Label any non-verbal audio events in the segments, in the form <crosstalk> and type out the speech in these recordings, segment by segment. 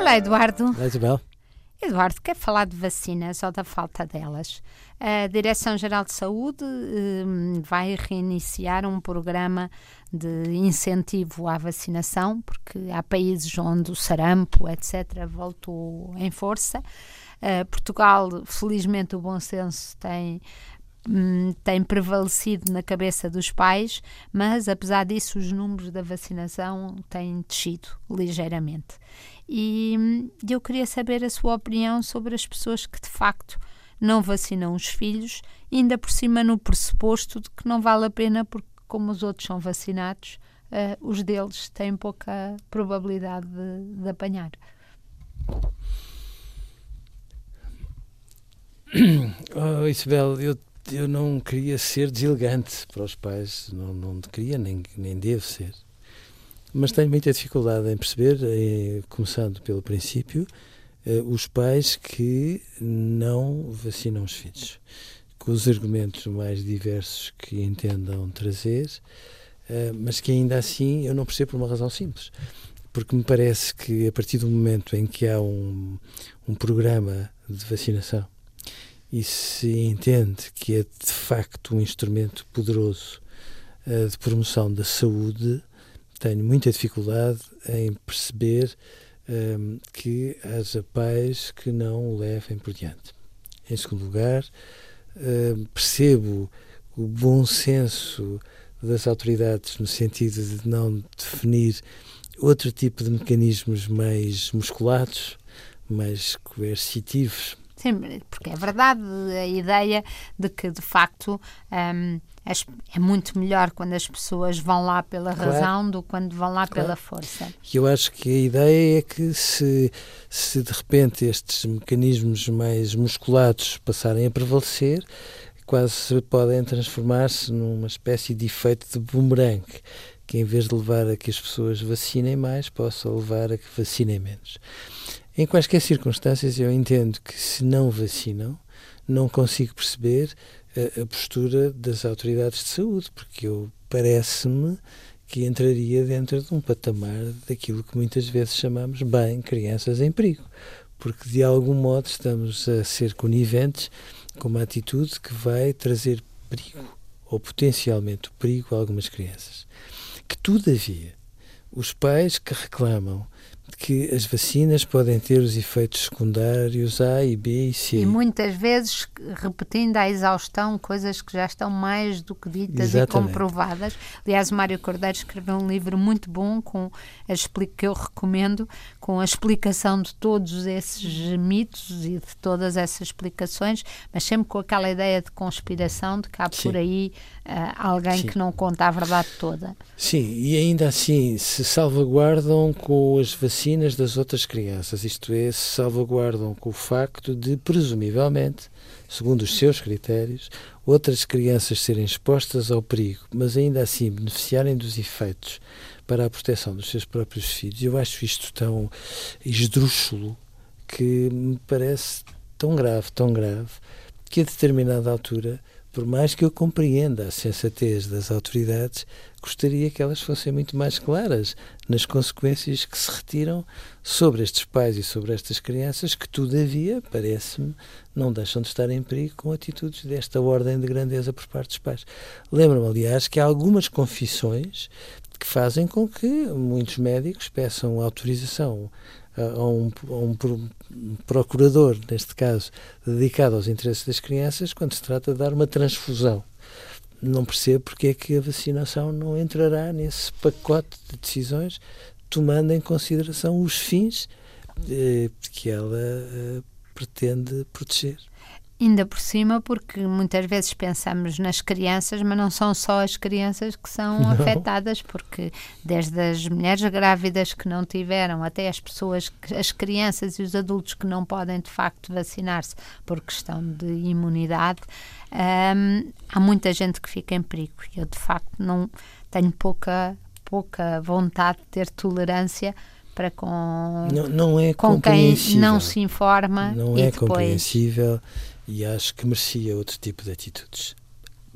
Olá, Eduardo. Olá, Isabel. Eduardo, quer falar de vacinas ou da falta delas? A Direção-Geral de Saúde eh, vai reiniciar um programa de incentivo à vacinação, porque há países onde o sarampo, etc., voltou em força. Uh, Portugal, felizmente, o bom senso tem hum, tem prevalecido na cabeça dos pais, mas apesar disso, os números da vacinação têm descido ligeiramente. E hum, eu queria saber a sua opinião sobre as pessoas que de facto não vacinam os filhos, ainda por cima no pressuposto de que não vale a pena, porque como os outros são vacinados, uh, os deles têm pouca probabilidade de, de apanhar. Oh, <coughs> Isabel, eu eu não queria ser deselegante para os pais, não, não queria, nem, nem devo ser. Mas tenho muita dificuldade em perceber, eh, começando pelo princípio, eh, os pais que não vacinam os filhos, com os argumentos mais diversos que entendam trazer, eh, mas que ainda assim eu não percebo por uma razão simples. Porque me parece que a partir do momento em que há um, um programa de vacinação e se entende que é de facto um instrumento poderoso uh, de promoção da saúde, tenho muita dificuldade em perceber um, ehm, que haja pais que não o levem por diante. Em segundo lugar, uh, percebo o bom senso das autoridades no sentido de não definir outro tipo de mecanismos mais musculados, mais coercitivos, Sim, porque é verdade a ideia de que, de facto, um, é muito melhor quando as pessoas vão lá pela claro. razão do que quando vão lá claro. pela força. E eu acho que a ideia é que se, se de repente estes mecanismos mais musculados passarem a prevalecer, quase podem transformar-se numa espécie de efeito de boomerang, que em vez de levar a que as pessoas vacinem mais, possa levar a que vacinem menos. Em quaisquer circunstâncias, eu entendo que se não vacinam, não consigo perceber a, a postura das autoridades de saúde, porque eu parece-me que entraria dentro de um patamar daquilo que muitas vezes chamamos bem crianças em perigo, porque de algum modo estamos a ser coniventes com uma atitude que vai trazer perigo ou potencialmente perigo a algumas crianças. Que todavia os pais que reclamam que as vacinas podem ter os efeitos secundários A e B e C. E muitas vezes repetindo à exaustão coisas que já estão mais do que ditas Exatamente. e comprovadas. Aliás, o Mário Cordeiro escreveu um livro muito bom com a que eu recomendo, com a explicação de todos esses mitos e de todas essas explicações, mas sempre com aquela ideia de conspiração de que há Sim. por aí uh, alguém Sim. que não conta a verdade toda. Sim, e ainda assim se salvaguardam com as vacinas das outras crianças, isto é, se salvaguardam com o facto de, presumivelmente, segundo os seus critérios, outras crianças serem expostas ao perigo, mas ainda assim beneficiarem dos efeitos para a proteção dos seus próprios filhos. Eu acho isto tão esdrúxulo que me parece tão grave, tão grave, que a determinada altura por mais que eu compreenda a sensatez das autoridades, gostaria que elas fossem muito mais claras nas consequências que se retiram sobre estes pais e sobre estas crianças, que, todavia, parece-me, não deixam de estar em perigo com atitudes desta ordem de grandeza por parte dos pais. Lembro-me, aliás, que há algumas confissões que fazem com que muitos médicos peçam autorização a um, a um, procurador, neste caso, dedicado aos interesses das crianças, quando se trata de dar uma transfusão. Não percebo porque é que a vacinação não entrará nesse pacote de decisões, tomando em consideração os fins eh, que ela eh, pretende proteger. Ainda por cima, porque muitas vezes pensamos nas crianças, mas não são só as crianças que são não. afetadas, porque desde as mulheres grávidas que não tiveram, até as pessoas, as crianças e os adultos que não podem de facto vacinar-se por questão de imunidade, hum, há muita gente que fica em perigo. Eu de facto não tenho pouca, pouca vontade de ter tolerância para com, não, não é com quem não se informa. Não é depois... compreensível e acho que merecia outro tipo de atitudes.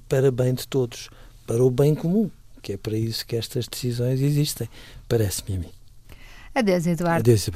Para bem de todos, para o bem comum, que é para isso que estas decisões existem, parece-me a mim. Adeus, Eduardo. Adeus.